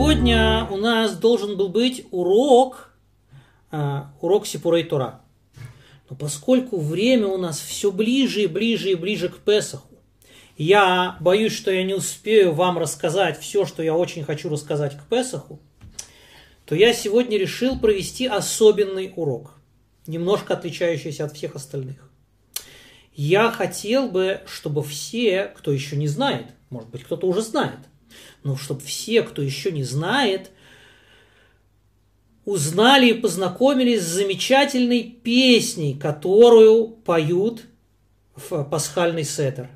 Сегодня у нас должен был быть урок, э, урок Сипурей Тора. Но поскольку время у нас все ближе и ближе и ближе к Песаху, я боюсь, что я не успею вам рассказать все, что я очень хочу рассказать к Песаху, то я сегодня решил провести особенный урок, немножко отличающийся от всех остальных. Я хотел бы, чтобы все, кто еще не знает, может быть, кто-то уже знает, но чтобы все, кто еще не знает, узнали и познакомились с замечательной песней, которую поют в пасхальный сеттер.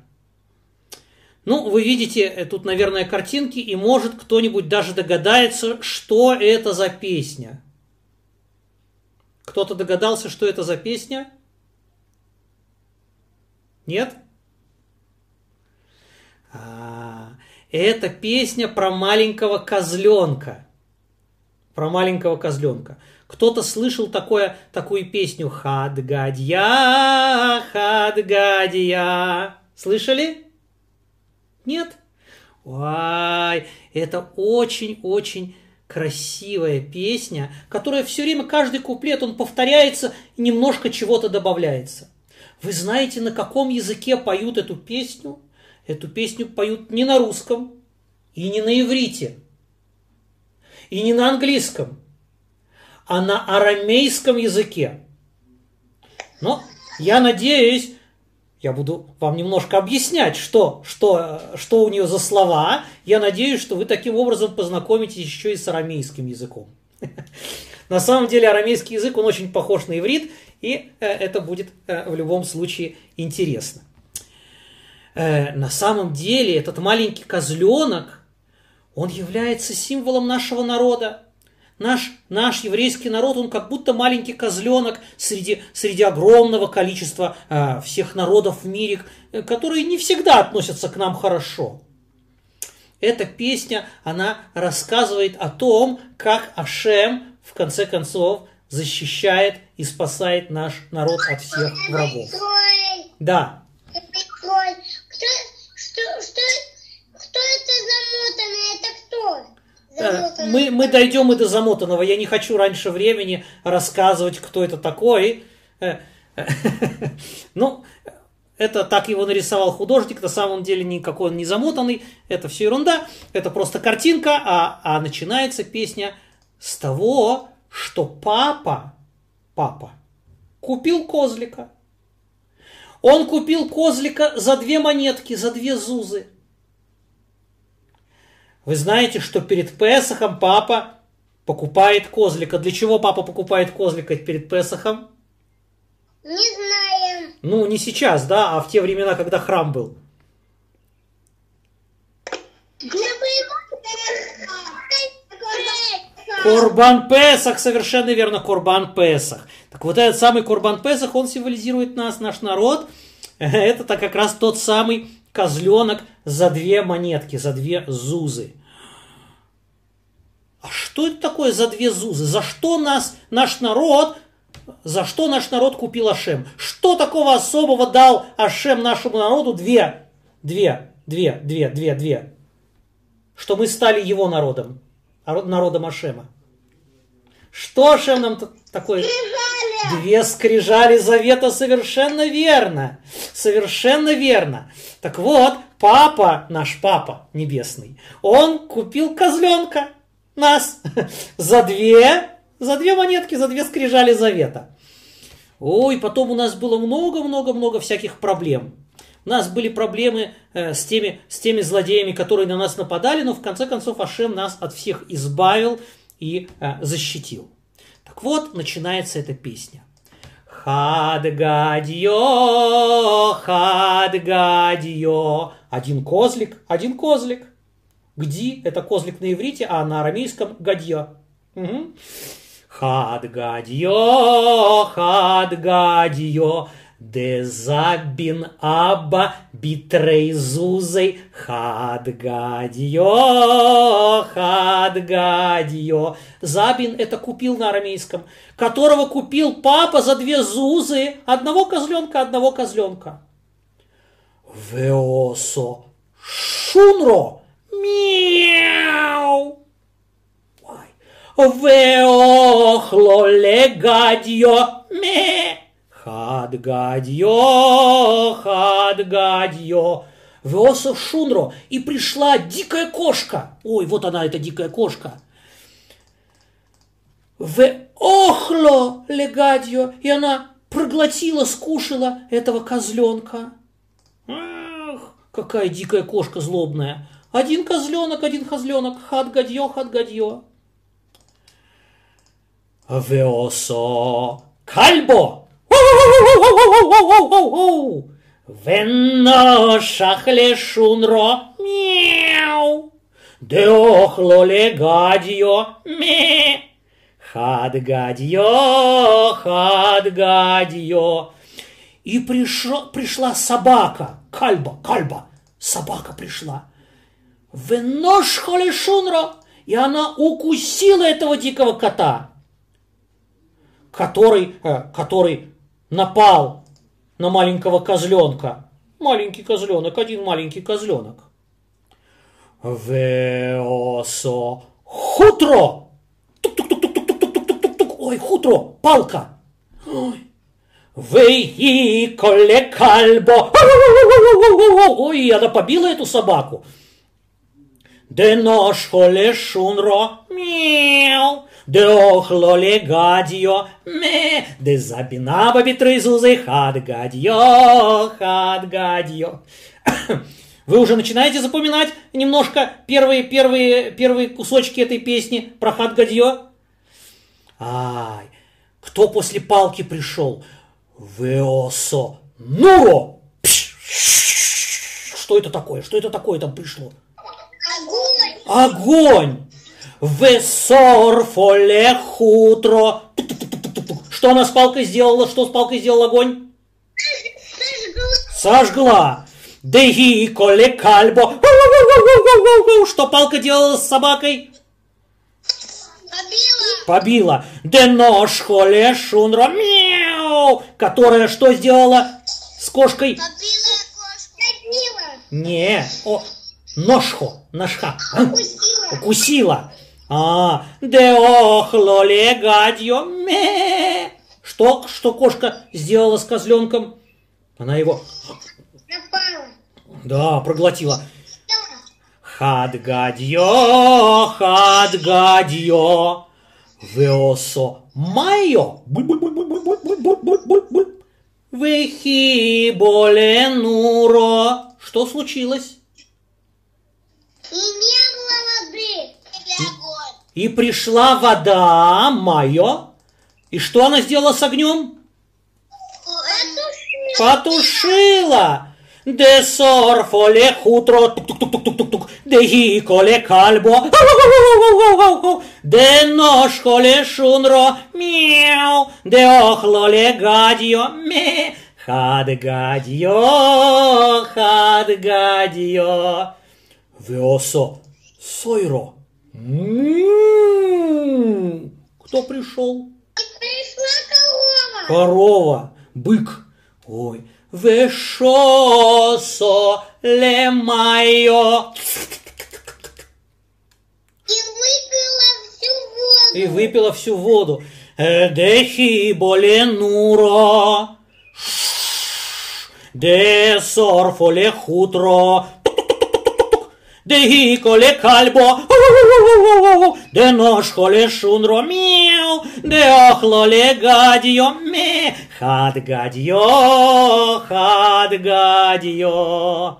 Ну, вы видите э, тут, наверное, картинки, и может кто-нибудь даже догадается, что это за песня. Кто-то догадался, что это за песня? Нет? А, это песня про маленького козленка. Про маленького козленка. Кто-то слышал такое, такую песню «Хадгадья, хадгадья». Слышали? Нет? Ой, это очень-очень красивая песня, которая все время, каждый куплет, он повторяется и немножко чего-то добавляется. Вы знаете, на каком языке поют эту песню? Эту песню поют не на русском и не на иврите, и не на английском, а на арамейском языке. Но я надеюсь, я буду вам немножко объяснять, что, что, что у нее за слова. Я надеюсь, что вы таким образом познакомитесь еще и с арамейским языком. На самом деле арамейский язык, он очень похож на иврит, и э, это будет э, в любом случае интересно. Э, на самом деле этот маленький козленок, он является символом нашего народа. Наш, наш еврейский народ, он как будто маленький козленок среди, среди огромного количества э, всех народов в мире, которые не всегда относятся к нам хорошо. Эта песня, она рассказывает о том, как Ашем в конце концов защищает и спасает наш народ от всех врагов. Да. Кто, что, что, кто это замотанный? Это кто? Замотанный. Мы, мы дойдем и до замотанного. Я не хочу раньше времени рассказывать, кто это такой. Ну, это так его нарисовал художник, на самом деле никакой он не замотанный, это все ерунда, это просто картинка, а, а начинается песня с того, что папа, папа, купил козлика. Он купил козлика за две монетки, за две зузы. Вы знаете, что перед Песохом папа покупает козлика. Для чего папа покупает козлика перед Песохом? Не знаем. Ну, не сейчас, да, а в те времена, когда храм был. Курбан Песах, совершенно верно, Курбан Песах. Так вот этот самый Курбан Песах, он символизирует нас, наш народ. Это так как раз тот самый козленок за две монетки, за две зузы. А что это такое за две зузы? За что нас, наш народ, за что наш народ купил Ашем? Что такого особого дал Ашем нашему народу? Две, две, две, две, две, две. Что мы стали его народом, народом Ашема. Что Ашем нам такое? Две скрижали завета, совершенно верно. Совершенно верно. Так вот, папа, наш папа небесный, он купил козленка, нас, за две, за две монетки, за две скрижали завета. Ой, потом у нас было много-много-много всяких проблем. У нас были проблемы э, с, теми, с теми злодеями, которые на нас нападали, но в конце концов Ашем нас от всех избавил и э, защитил. Вот, начинается эта песня. Хадгадьо, хадгадьо. Один козлик, один козлик. Гди – это козлик на иврите, а на арамейском – гадья. Угу. Хадгадьо, хадгадьо. Дезабин аба битрейзузей хадгадьо, хадгадьо. Забин это купил на арамейском, которого купил папа за две зузы, одного козленка, одного козленка. Веосо шунро мяу. Веохло легадьо ме. Хадгадьо, хадгадьо. Веосо шунро. И пришла дикая кошка. Ой, вот она, эта дикая кошка. Веохло легадьо. И она проглотила, скушала этого козленка. Ах, какая дикая кошка злобная. Один козленок, один козленок. Хат-гадье, хат-гадье. Веосо кальбо. Веношах лешунро. Мяу. Деохло легадье. Ме. Хадгадье, хадгадье. И пришла, пришла собака, кальба, кальба, собака пришла. Венош холешунра, и она укусила этого дикого кота, который, который напал на маленького козленка. Маленький козленок, один маленький козленок. Веосо хутро. Тук-тук-тук-тук-тук-тук-тук. Ой, хутро, палка. Ой. Вей коле кальбо. Ой, она побила эту собаку. Де нож холе шунро. Мяу. Охло ле гадьо. Ме. Де забинаба битрызузы. Хад гадьо. Хад гадьо. Вы уже начинаете запоминать немножко первые, первые, первые кусочки этой песни про хат гадьо? Ай, кто после палки пришел? Веосо Нуро! Что это такое? Что это такое там пришло? Огонь. Огонь! Весорфоле хутро. Что она с палкой сделала? Что с палкой сделал огонь? Сожгла. Сожгла. Деги коле кальбо. Что палка делала с собакой? Побила. Побила. Де нож холе шунро. Мяу. Которая что сделала с кошкой? Побила кошку. Не. О, ножхо. Ножха. Укусила. Укусила. А, де охло легадье. Ме. Что, что кошка сделала с козленком? Она его, Напала. да, проглотила. Хадгадье, хадгадье, веосо майо. Вехи боле нуро. Что случилось? И не было воды. Или огонь. И пришла вода, майо. И что она сделала с огнем? Потушила. Де сорфоле хутро, тук-тук-тук-тук-тук, де гиколе кальбо, де ножхоле шунро, мяу, де охлоле гадьо, ме, хад гадьо, хад гадьо, веосо сойро. М. Кто пришел? Пришла корова. Корова, бык. Ой, вешосо ле майо. И выпила всю воду. И выпила всю воду. Э, Дехи боле нуро. Де сорфоле хутро. Де коле кальбо, де ножхоле шунро, мяу, де охлоле гадьо, ме, хад гадьо, хад гадьо.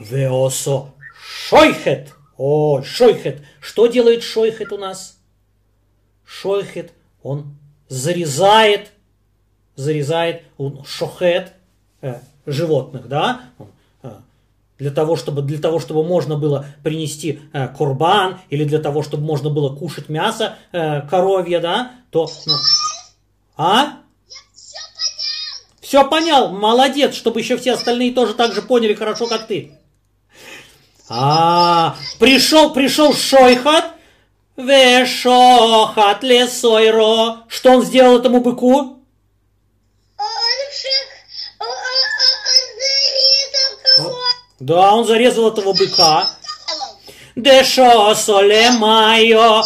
Веосо шойхет, о, шойхет. Что делает шойхет у нас? Шойхет, он зарезает, зарезает, он шохет э, животных, да? Он, для того, чтобы, для того, чтобы можно было принести э, курбан, или для того, чтобы можно было кушать мясо э, коровье, да, то... ну, а? Все понял. Молодец, чтобы еще все остальные тоже так же поняли хорошо, как ты. А, пришел, пришел Шойхат, Вешохат лесойро. Что он сделал этому быку? Да, он зарезал этого быка. Дешо соле майо.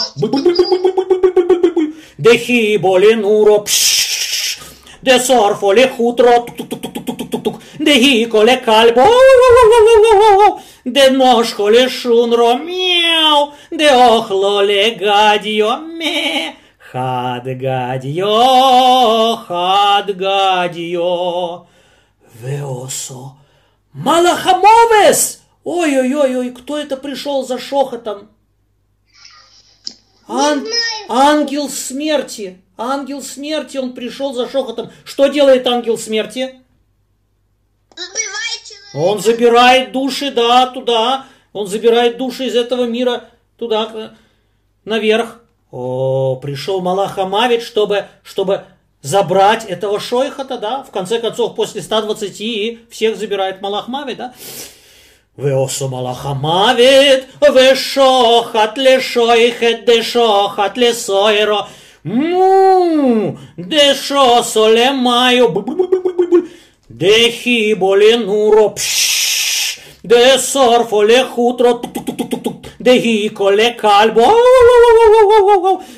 Дехи боли нуро, пш, де сорфоле хутро, тук-тук-тук-тук-тук-тук, дехи коле кальбо, де ножхоле шунро, мяу, де охлоле гадьо, ме, хад гадьо, хад гадьо, веосо, малахамовес! Ой-ой-ой, кто это пришел за шохотом? Ан- ангел смерти. Ангел смерти, он пришел за шохотом. Что делает ангел смерти? Он забирает души, да, туда. Он забирает души из этого мира туда, наверх. О, пришел Малах Амавит, чтобы, чтобы забрать этого шойхата, да. В конце концов, после 120 и всех забирает Малах Мавит, да. ועושו מלאך המוות, ושוחט לשויכת דשוחט לסוירו, מו, דשוסו למאיו, בול בול בול בול בול בול, דחיבו לנורו, פשש, דשורפו לחוטרו, טוק טוק טוק טוק de hicole calb,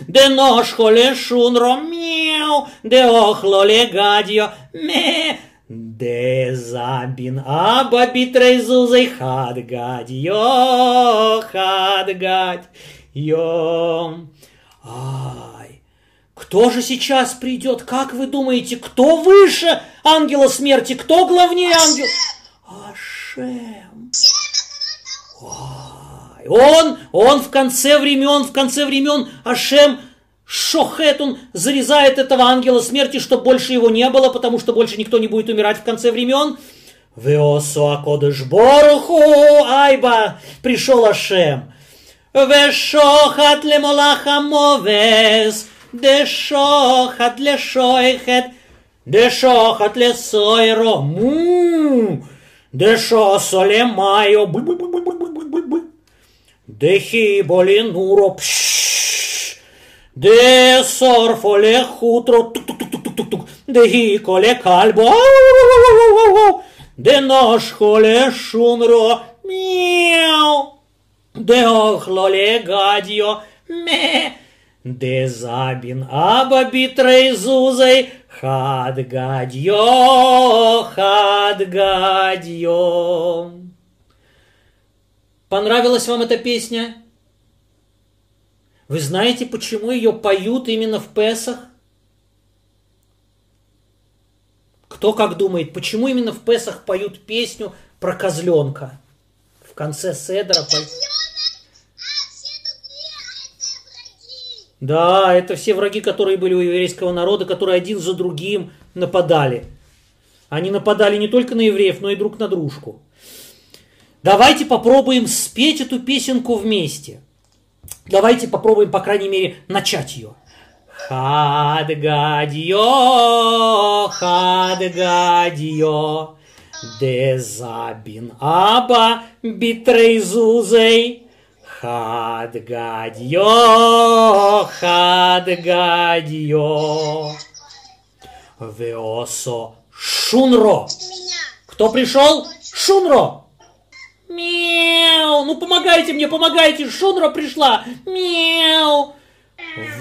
de noșcole șunro meu, de ohlole gadio, me, de забин абаби трейзузой хадгать, йо, хадгать, йо. Ай, кто же сейчас придет? Как вы думаете, кто выше ангела смерти, кто главнее ангела? Аше! Ай, Он, он в конце времен, в конце времен Ашем Шохет, он зарезает этого ангела смерти, чтобы больше его не было, потому что больше никто не будет умирать в конце времен. Веосу акодыш боруху, айба, пришел Ашем. Вешохат лемолаха мовес, дешохат лешойхет, дешохат лесойро, му, дешосо лемайо, буль-буль-буль-буль-буль-буль-буль. Дехи боли нуро, пшш. De sorfole хутро, тук-тук-тук-тук-тук, de hikole kalbo, de ножхоле шунро, мяу, de охлоле гадьо, ме, de забин аба битрей зузой, хад гадьо, хад гадьо. Понравилась вам эта песня? Вы знаете, почему ее поют именно в Песах? Кто как думает, почему именно в Песах поют песню про козленка? В конце Седра враги. Да, это все враги, которые были у еврейского народа, которые один за другим нападали. Они нападали не только на евреев, но и друг на дружку. Давайте попробуем спеть эту песенку вместе. Давайте попробуем, по крайней мере, начать ее. Хадгадьо, хадгадьо, дезабин аба битрейзузей. Хадгадьо, хадгадьо, веосо шунро. Кто пришел? Шунро. Мяу. Ну помогайте мне, помогайте. Шунро пришла. Мяу.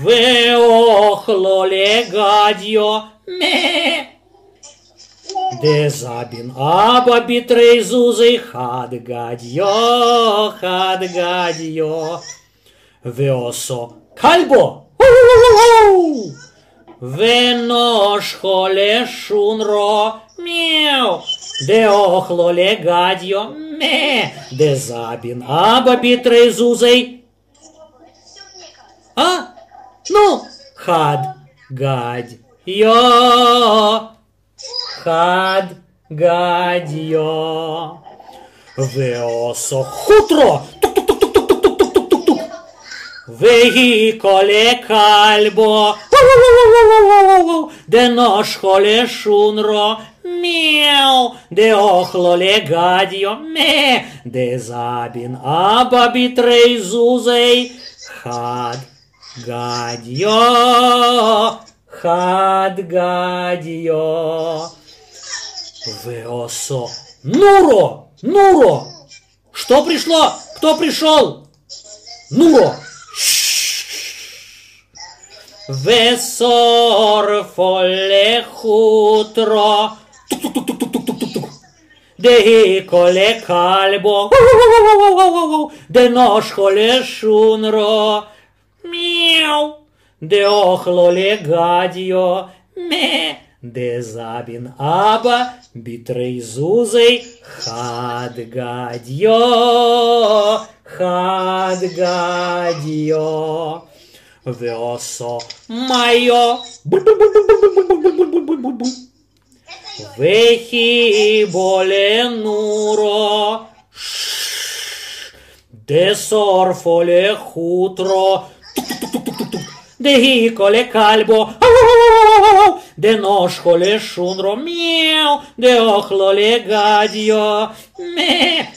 Веохлоле гадьо. Ме. Дезабин аба битрейзузей хад гадьо, хад гадьо. Веосо кальбо. Венош холе шунро мяу. Де охло легадьо ме. Де забин аба битрейзузей. А? Ну, хад гадь йо. Хад гадьо. Веосо хутро. Тук-тук-тук-тук-тук-тук-тук-тук. Веиколе кальбо. Де ношхоле шунро. Мяу. Де охлоле гадьо. Ме. Де забин аба битрейзузей. Хад гадьо. Хад гадьо. Веосо. Нуро! Нуро! Что пришло? Кто пришел? Нуро! ve sorfole jutro de cole calbo de noșcole șunro miau de ochlole gadio me de забин аба битрей зузой хадгадьо хадгадьо весо мое. Вехи боленуро, десор фоле хутро, de коле кальбо, calbo, de nosco le шунро, мяу, de охло le гадьо, ме,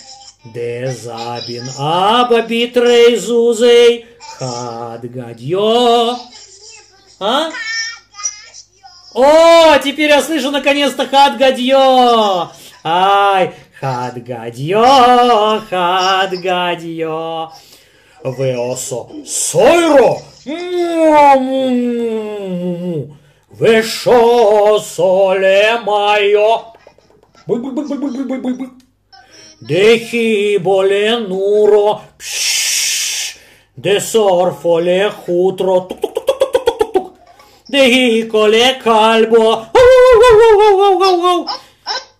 де забин аба битрей зузей, Кадгадьё. А? О, теперь я слышу наконец-то хадгадьё. Ай, хадгадьё, хадгадьё. Веосо сойро. Вешо соле майо. Дехи боле нуро. Пш. Де сорфоле хутро. Дехиколе кальбо.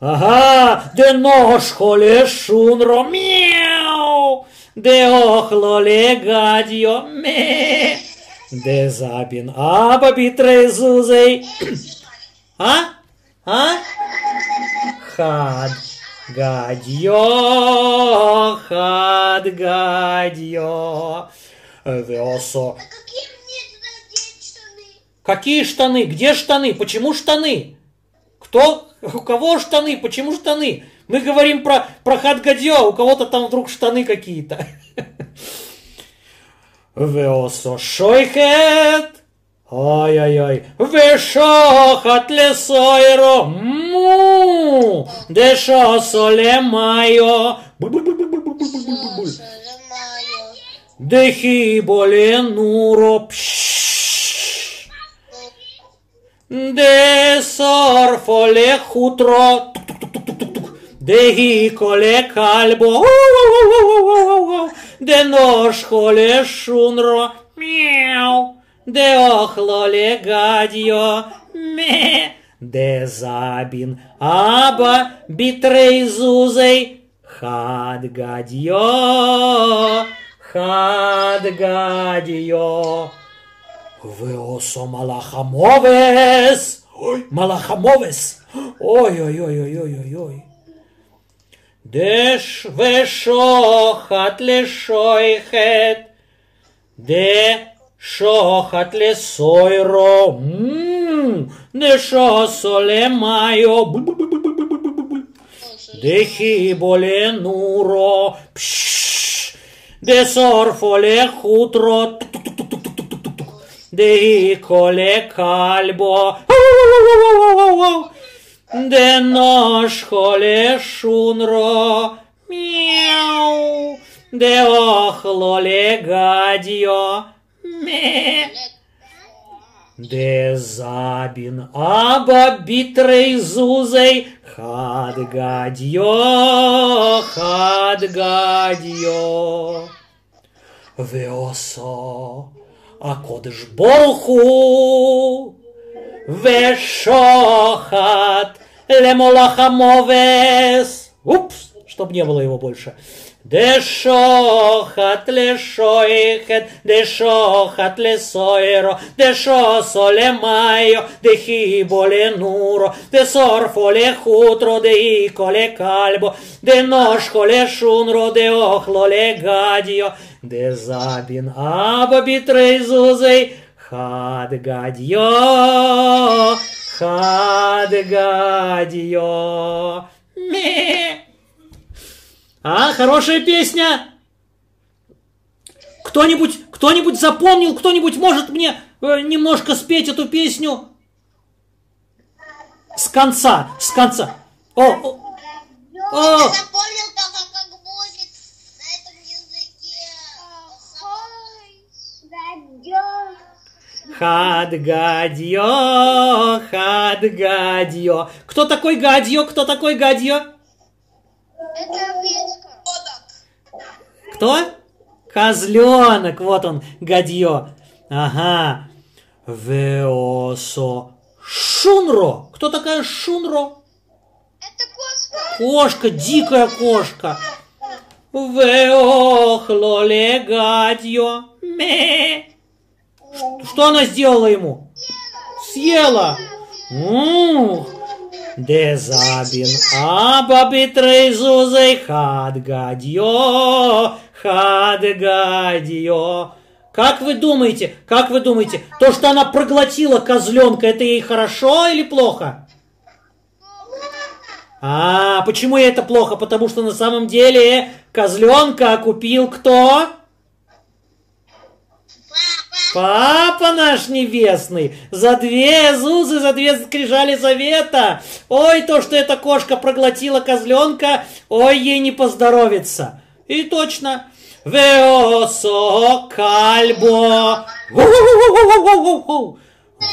Ага, де ножколе шунро. Мяу. Де охлоле гадьо. Ме. Де забин аба битрезузей. А? А? Хад. Гадьо, хад гадьо. Весо. Какие мне штаны? Какие штаны? Где штаны? Почему штаны? Кто? У кого штаны? Почему штаны? Мы говорим про, про хатгадьо, а у кого-то там вдруг штаны какие-то. Веосо шойхет. Ой-ой-ой. Вешохат лесойро. Му. Дешо соле майо. Дехи болен уроп. Де сорфоле хутро. Дехи коле кальбо. Де нож холе шунро. Мяу. Де охлоле гадьо. Ме. Де забин аба битрей зузей. Хад гадьо. Хадгадио. вы Веосо Малахамовес. Ой, Малахамовес. Ой-ой-ой-ой-ой-ой. דש ושוחט לשויכת, דשוחט לסוירו, דשוסו למאיו, דחיבו לנורו, פששש de sorfole hutro, de icole calbo, de noșcole șunro, miau, de ohlole gadio, miau. De zabin aba bitrei zuzei Хадгадьё, хадгадьё. Веосо, а кодыш борху, вешохат, лемолахамовес. Упс, чтоб не было его больше. Дешохат лешоихет, дешохат лесоеро, дешо солемайо, дехибо нуро, де сорфо ле хутро, де ико ле кальбо, де ножко ле шунро, де охло ле гадио, де забин або зузей, хад гадио, хад гадио. Мех! А, хорошая песня. Кто-нибудь, кто-нибудь запомнил, кто-нибудь может мне э, немножко спеть эту песню? С конца, с конца. О, о, Я о, запомнил только, как будет на этом языке. Кто такой гадьё? Кто такой гадьё? Это овечка. Кто? Козленок, вот он, гадьё. Ага. Веосо шунро. Кто такая шунро? Это кошка. Кошка, дикая кошка. Веохлоле гадьё. Ме. Что она сделала ему? Съела. Ух. Дезабин аба битрейзузей хад гадьё, хад гадьё. Как вы думаете, как вы думаете, то, что она проглотила козленка, это ей хорошо или плохо? А, почему это плохо? Потому что на самом деле козленка купил кто? Папа наш небесный, за две зузы, за две скрижали завета. Ой, то, что эта кошка проглотила козленка, ой, ей не поздоровится. И точно. Веосо кальбо.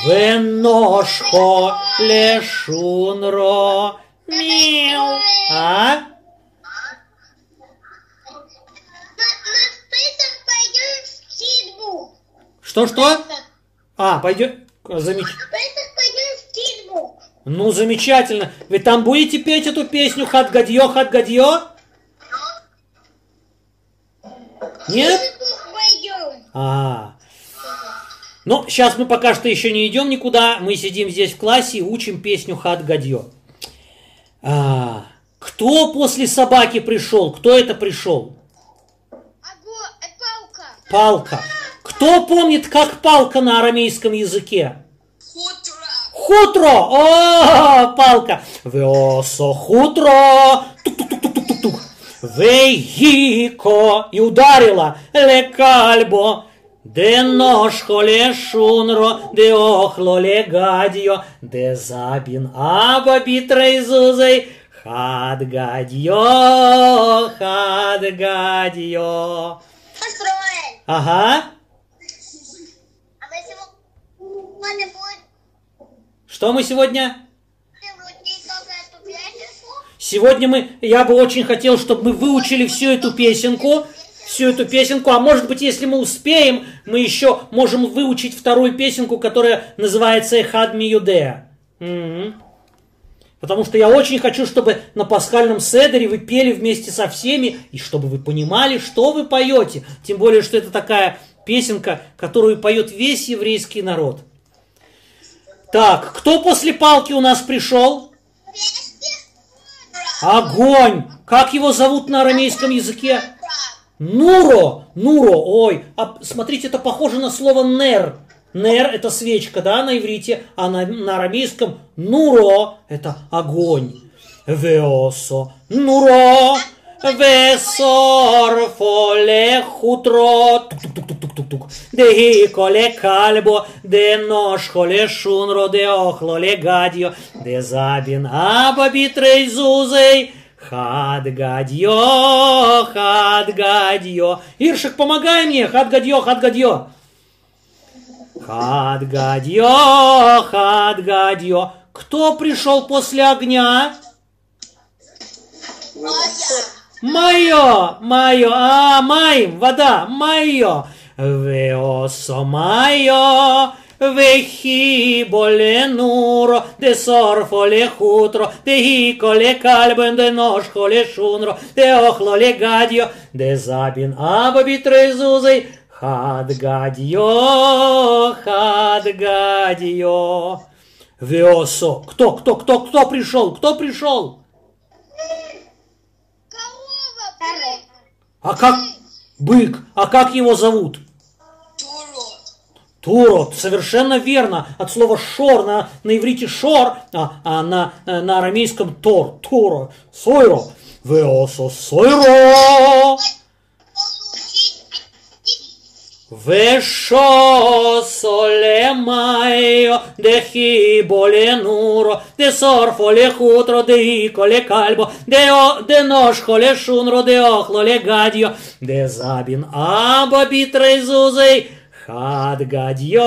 Веношхо лешунро. Мяу. А? Что-что? А, пойдем. Замеч... Ну, замечательно. Вы там будете петь эту песню «Хат гадьё, хат гадьё»? Нет? В Титбу пойдем. А. Ну, сейчас мы пока что еще не идем никуда. Мы сидим здесь в классе и учим песню «Хат гадьё». А. Кто после собаки пришел? Кто это пришел? Палка. Кто помнит, как палка на арамейском языке? Хутро. Хутро! О, палка! Веосо хутро! Тук-тук-тук-тук-тук-тук. Вейхико! И ударила! Лекальбо! Де ножхо ле шунро, де охло ле гадьо, де забин аба битрейзузей, хад гадьо, хад гадьо. Построен. Ага. А мы сегодня будем Что мы сегодня? Сегодня мы, я бы очень хотел, чтобы мы выучили всю эту песенку, всю эту песенку, а может быть, если мы успеем, мы еще можем выучить вторую песенку, которая называется «Эхад Миюдея». Мгм. Потому что я очень хочу, чтобы на пасхальном седере вы пели вместе со всеми, и чтобы вы понимали, что вы поете. Тем более, что это такая песенка, которую поет весь еврейский народ. Так, кто после палки у нас пришел? Огонь! Как его зовут на арамейском языке? Нуро! Нуро! Ой, а смотрите, это похоже на слово нер. Нер – это свечка, да, на иврите, а на, на арамейском нуро – это огонь. Веосо, нуро, весор, фоле, хутро, тук-тук-тук-тук-тук-тук. Де коле кальбо, де нож холе шунро, де охло ле де забин аба битрей зузей. Хад гадьо, хад гадьо. Иршик, помогай мне, хад гадьо, хад гадьо. Хад гадьо, хад гадьо. Кто пришел после огня? Мое, мое, а, маим, вода, мое. Веосо мое, вехи боле нуро, де сорфо ле хутро, де хико ле кальбен, де ножко ле шунро, де охло ле гадьо, де забин аба битрезузей, хад гадьо, хад гадьо. Веосо, кто, кто, кто, кто пришел, кто пришел? Корова. А как? Бык. А как его зовут? Турот. Совершенно верно. От слова шор на, на иврите шор, а, а на, на арамейском тор. Туро. Сойро. Веосо сойро. Вешо соле майо, де хибо ле нуро, де сорфо ле хутро, де ико ле кальбо, де, хадгадьо,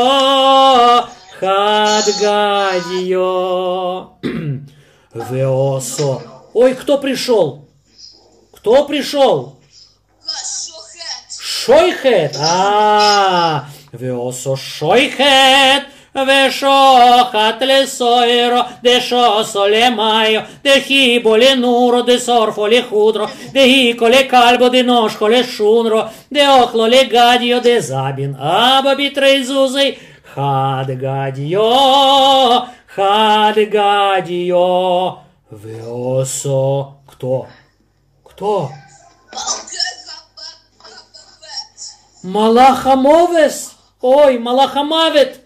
хадгадьо. Веосо. Ой, кто пришел? Кто пришел? Шойхет. А, веосо шойхет. ושוחט לסוירו, דשוסו למאיו, דחיבו לנורו, דשורפו לחודרו, דהיקו לכלבו, דנושכו לשונרו, דאוכלו לגדיו, דזבין אבא בתרי זוזי, חד גדיו, חד גדיו, ועושו, кто? Кто? Малахамовес! Ой, Малахамавет!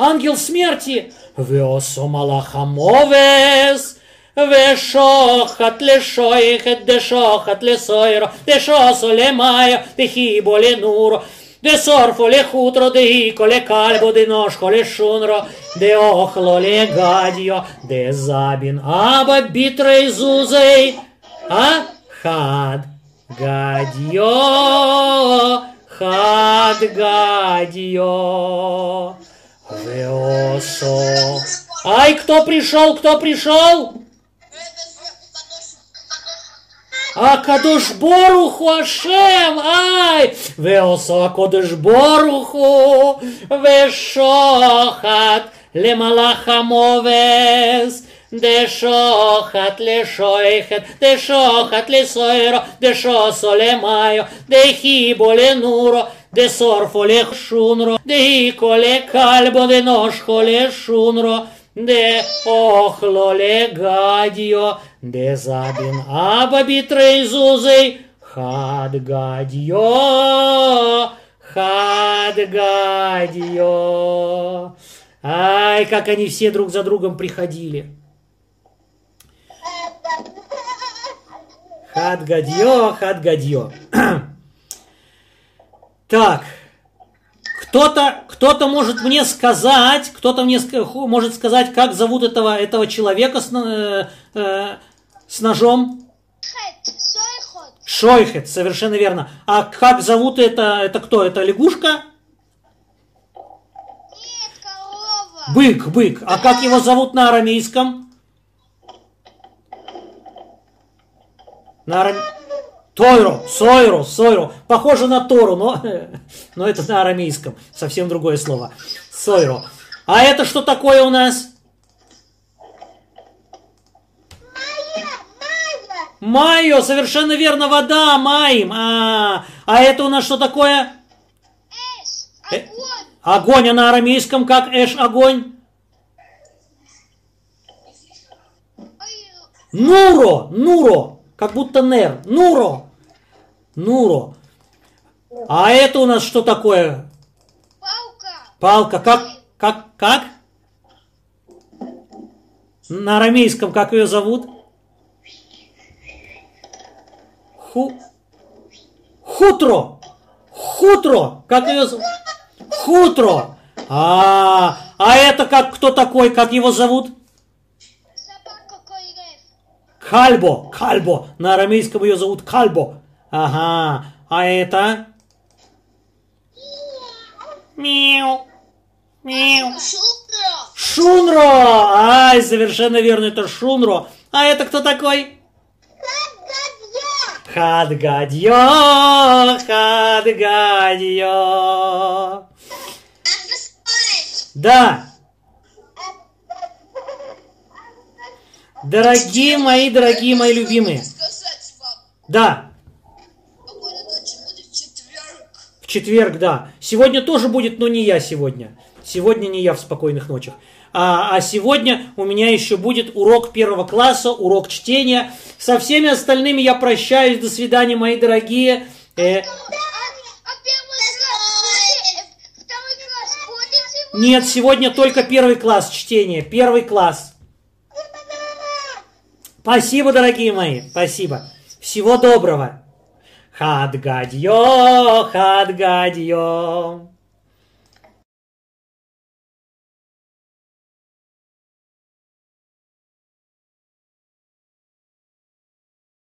ангел смерти, веосо малахамовес, ושוחט לשויכת דשוחט לסוירו, דשוסו למאיו, דחיבו לנורו, דשורפו לחוטרו, דהיקו לכלבו, דנושכו לשונרו, דאוכלו לגדיו, דזבין אבא ביטרי זוזי, אה? חד גדיו, חד גדיו. Леосо. Ай, кто пришел, кто пришел? А кадош боруху Ашем, ай, веосо а кадош боруху, вешохат лемалаха мовес, дешохат лешойхет, дешохат лесойро, дешосо лемайо, дехибо ленуро, de sorfole shunro, de hicole calbo, de noșcole shunro, de ohlole gadio, de zabin ababi trei zuzei, had gadio, had gadio. Ай, как они все друг за другом приходили. Хадгадье, хадгадье. Так, кто-то кто может мне сказать, кто-то мне может сказать, как зовут этого, этого человека с, э, э, с ножом? Шойхет, совершенно верно. А как зовут это, это кто? Это лягушка? Нет, корова. Бык, бык. А как его зовут на арамейском? На арам... Тойро, Сойро, Сойро. Похоже на Тору, но, но это на арамейском. Совсем другое слово. Сойро. А это что такое у нас? Майо, совершенно верно, вода, маим. А, а это у нас что такое? Эш, Э, огонь. Огонь, а на арамейском как эш огонь? Нуро, Нуро, как будто нер. Нуро, Нуро. А это у нас что такое? палка. Палка, как, как, как? На арамейском как ее зовут? Ху... Хутро! Хутро! Как ее зовут? Хутро! А, а это как, кто такой, как его зовут? Кальбо, Кальбо. На арамейском ее зовут Кальбо. Ага. А это? Мяу. Мяу. Шунро! Ай, совершенно верно, это Шунро. А это кто такой? Хадгадьо. Надо спать. Да, дорогие мои, дорогие мои любимые. Да, в четверг. да. Сегодня тоже будет, но не я сегодня. Сегодня не я в спокойных ночах. А, а сегодня у меня еще будет урок первого класса, урок чтения. Со всеми остальными я прощаюсь. До свидания, мои дорогие. Э, А, а э, ходит сегодня? нет, сегодня только первый класс чтения. Первый класс. Спасибо, дорогие мои. Спасибо. Всего доброго. Хадгадьо, хадгадьо.